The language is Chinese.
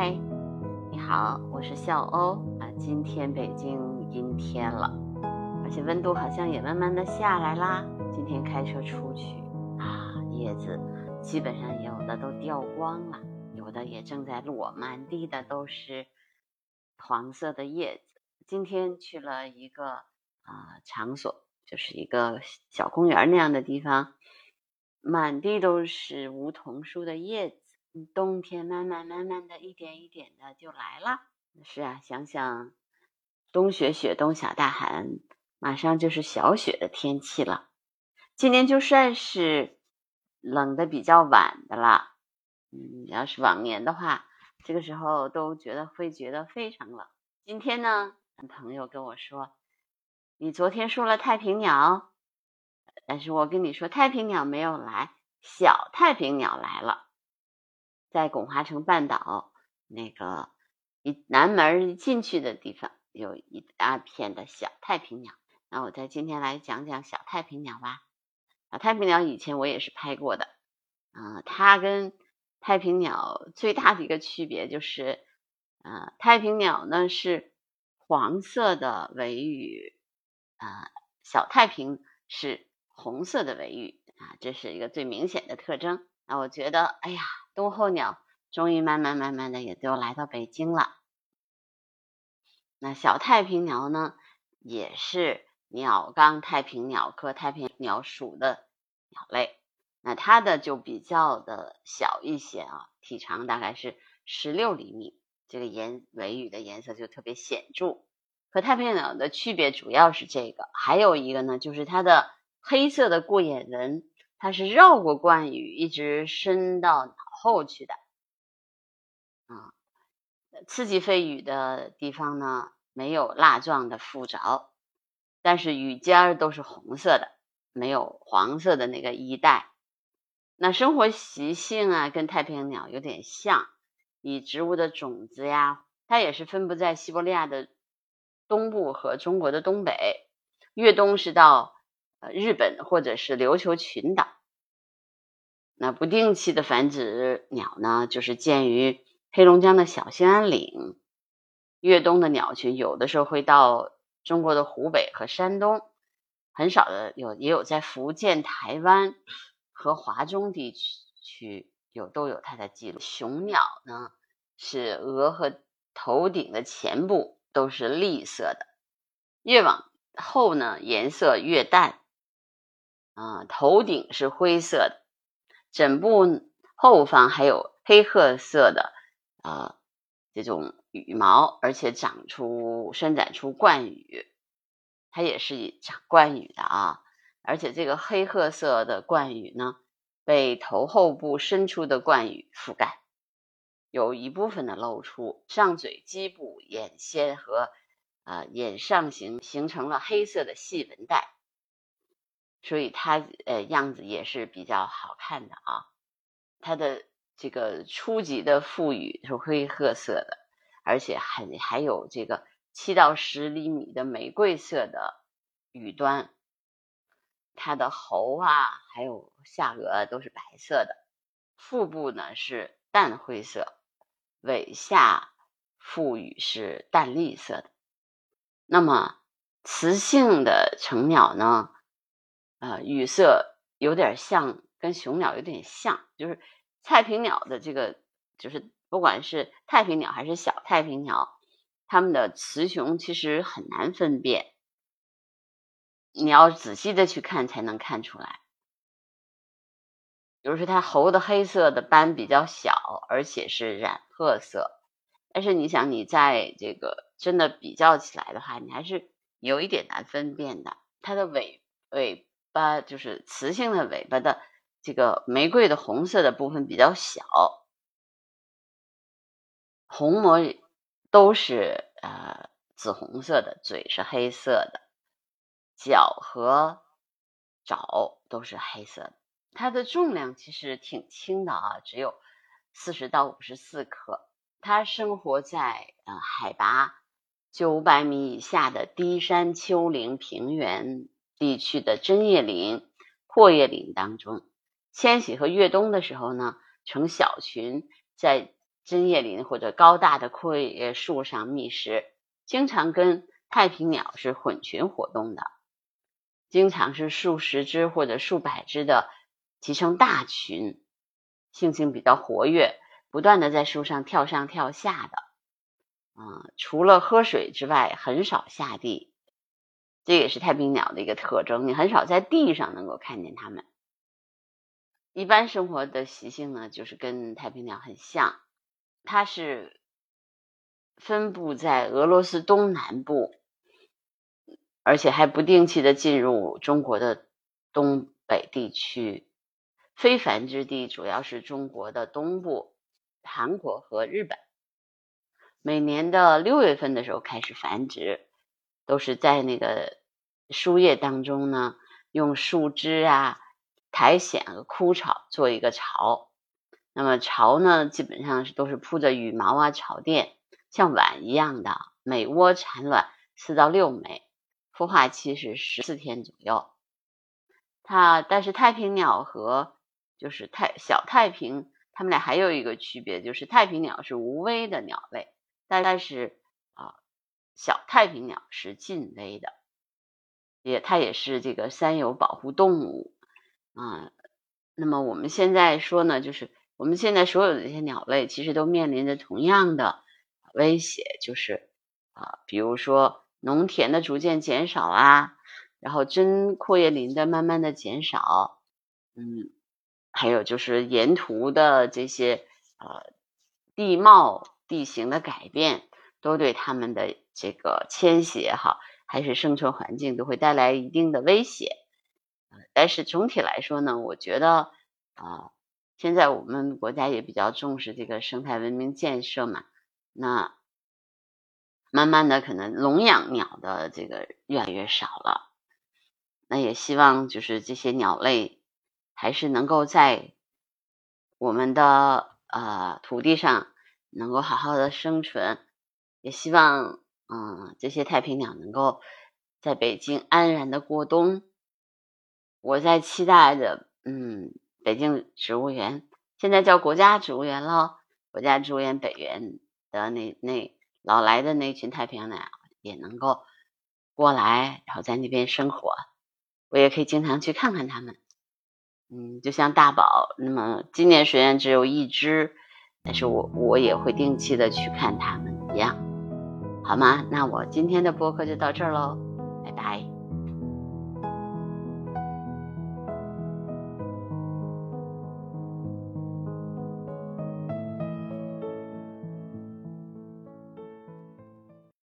嗨，你好，我是笑欧啊。今天北京阴天了，而且温度好像也慢慢的下来啦。今天开车出去啊，叶子基本上有的都掉光了，有的也正在落，满地的都是黄色的叶子。今天去了一个啊场所，就是一个小公园那样的地方，满地都是梧桐树的叶子。冬天慢慢慢慢的一点一点的就来了。是啊，想想冬雪雪冬小大寒，马上就是小雪的天气了。今年就算是冷的比较晚的了。嗯，要是往年的话，这个时候都觉得会觉得非常冷。今天呢，朋友跟我说，你昨天说了太平鸟，但是我跟你说太平鸟没有来，小太平鸟来了。在巩华城半岛那个一南门一进去的地方，有一大片的小太平鸟。那我在今天来讲讲小太平鸟吧。小太平鸟以前我也是拍过的，啊，它跟太平鸟最大的一个区别就是，呃，太平鸟呢是黄色的尾羽，啊，小太平是红色的尾羽，啊，这是一个最明显的特征。那我觉得，哎呀。冬候鸟终于慢慢慢慢的也都来到北京了。那小太平鸟呢，也是鸟纲太平鸟科太平鸟属的鸟类。那它的就比较的小一些啊，体长大概是十六厘米，这个颜尾羽的颜色就特别显著。和太平鸟的区别主要是这个，还有一个呢，就是它的黑色的过眼纹，它是绕过冠羽，一直伸到。后去的，啊，刺激飞羽的地方呢，没有蜡状的附着，但是羽尖儿都是红色的，没有黄色的那个衣带。那生活习性啊，跟太平鸟有点像，以植物的种子呀，它也是分布在西伯利亚的东部和中国的东北，越冬是到呃日本或者是琉球群岛。那不定期的繁殖鸟呢，就是见于黑龙江的小兴安岭。越冬的鸟群有的时候会到中国的湖北和山东，很少的有也有在福建、台湾和华中地区有都有它的记录。雄鸟呢是额和头顶的前部都是栗色的，越往后呢颜色越淡，啊，头顶是灰色的。枕部后方还有黑褐色的啊这种羽毛，而且长出伸展出冠羽，它也是长冠羽的啊。而且这个黑褐色的冠羽呢，被头后部伸出的冠羽覆盖，有一部分的露出，上嘴基部、眼先和啊眼上形形成了黑色的细纹带。所以它呃样子也是比较好看的啊，它的这个初级的腹羽是灰褐色的，而且很还有这个七到十厘米的玫瑰色的羽端，它的喉啊还有下颚都是白色的，腹部呢是淡灰色，尾下腹羽是淡绿色的。那么雌性的成鸟呢？呃，羽色有点像，跟雄鸟有点像，就是太平鸟的这个，就是不管是太平鸟还是小太平鸟，它们的雌雄其实很难分辨，你要仔细的去看才能看出来。比如说，它喉的黑色的斑比较小，而且是染褐色，但是你想，你在这个真的比较起来的话，你还是有一点难分辨的。它的尾尾。巴就是雌性的尾巴的这个玫瑰的红色的部分比较小，虹膜都是呃紫红色的，嘴是黑色的，脚和爪都是黑色的。它的重量其实挺轻的啊，只有四十到五十四克。它生活在呃海拔九百米以下的低山丘陵平原。地区的针叶林、阔叶林当中迁徙和越冬的时候呢，成小群在针叶林或者高大的阔叶树上觅食，经常跟太平鸟是混群活动的，经常是数十只或者数百只的集成大群，性情比较活跃，不断的在树上跳上跳下的。嗯，除了喝水之外，很少下地，这也是太平鸟的一个特征。你很少在地上能够看见它们。一般生活的习性呢，就是跟太平鸟很像。它是分布在俄罗斯东南部，而且还不定期的进入中国的东北地区。非繁殖地主要是中国的东部、韩国和日本。每年的六月份的时候开始繁殖，都是在那个树叶当中呢，用树枝啊、苔藓和枯草做一个巢。那么巢呢，基本上是都是铺着羽毛啊、草垫，像碗一样的。每窝产卵四到六枚，孵化期是十四天左右。它但是太平鸟和就是太小太平，它们俩还有一个区别，就是太平鸟是无危的鸟类。但但是，小太平鸟是近危的，也它也是这个三有保护动物啊。那么我们现在说呢，就是我们现在所有的这些鸟类，其实都面临着同样的威胁，就是啊，比如说农田的逐渐减少啊，然后真阔叶林的慢慢的减少，嗯，还有就是沿途的这些呃地貌。地形的改变都对他们的这个迁徙也好，还是生存环境都会带来一定的威胁。但是总体来说呢，我觉得啊，现在我们国家也比较重视这个生态文明建设嘛，那慢慢的可能笼养鸟的这个越来越少了。那也希望就是这些鸟类还是能够在我们的呃土地上。能够好好的生存，也希望嗯这些太平鸟能够在北京安然的过冬。我在期待着，嗯，北京植物园现在叫国家植物园了，国家植物园北园的那那老来的那群太平鸟也能够过来，然后在那边生活，我也可以经常去看看它们。嗯，就像大宝，那么今年虽然只有一只。但是我我也会定期的去看他们一样，好吗？那我今天的播客就到这儿喽，拜拜。